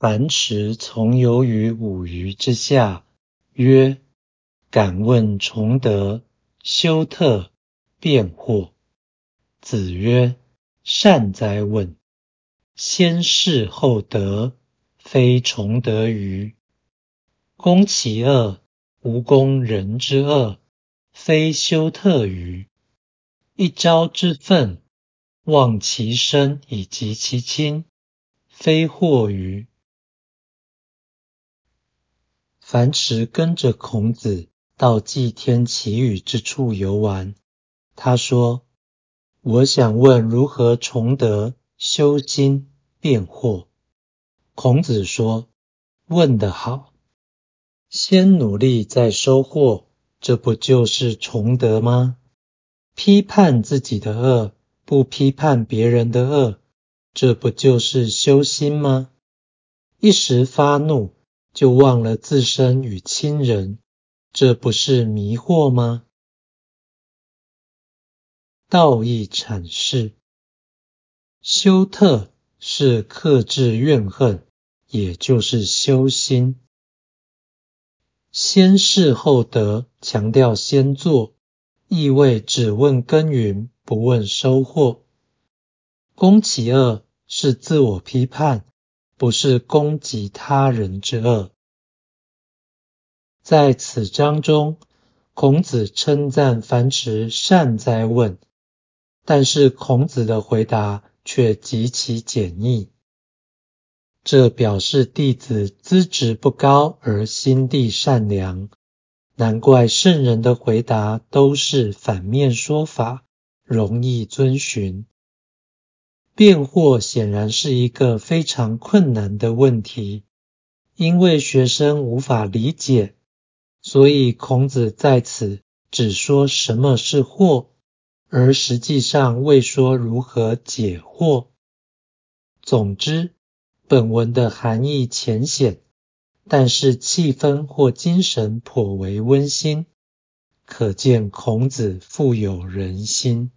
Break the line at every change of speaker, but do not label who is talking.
樊迟从游于五鱼之下，曰：“敢问崇德，修特，辩惑。”子曰：“善哉问！先事后德，非崇德于。攻其恶，无攻人之恶，非修特于。一朝之愤，忘其身以及其亲，非惑于。”樊迟跟着孔子到祭天祈雨之处游玩。他说：“我想问如何崇德、修心、辩惑。”孔子说：“问得好，先努力再收获，这不就是崇德吗？批判自己的恶，不批判别人的恶，这不就是修心吗？一时发怒。”就忘了自身与亲人，这不是迷惑吗？道义阐释：修特是克制怨恨，也就是修心；先事后德，强调先做，意味只问耕耘，不问收获。攻其恶是自我批判。不是攻击他人之恶。在此章中，孔子称赞樊迟善哉问，但是孔子的回答却极其简易，这表示弟子资质不高而心地善良。难怪圣人的回答都是反面说法，容易遵循。辩惑显然是一个非常困难的问题，因为学生无法理解，所以孔子在此只说什么是惑，而实际上未说如何解惑。总之，本文的含义浅显，但是气氛或精神颇为温馨，可见孔子富有人心。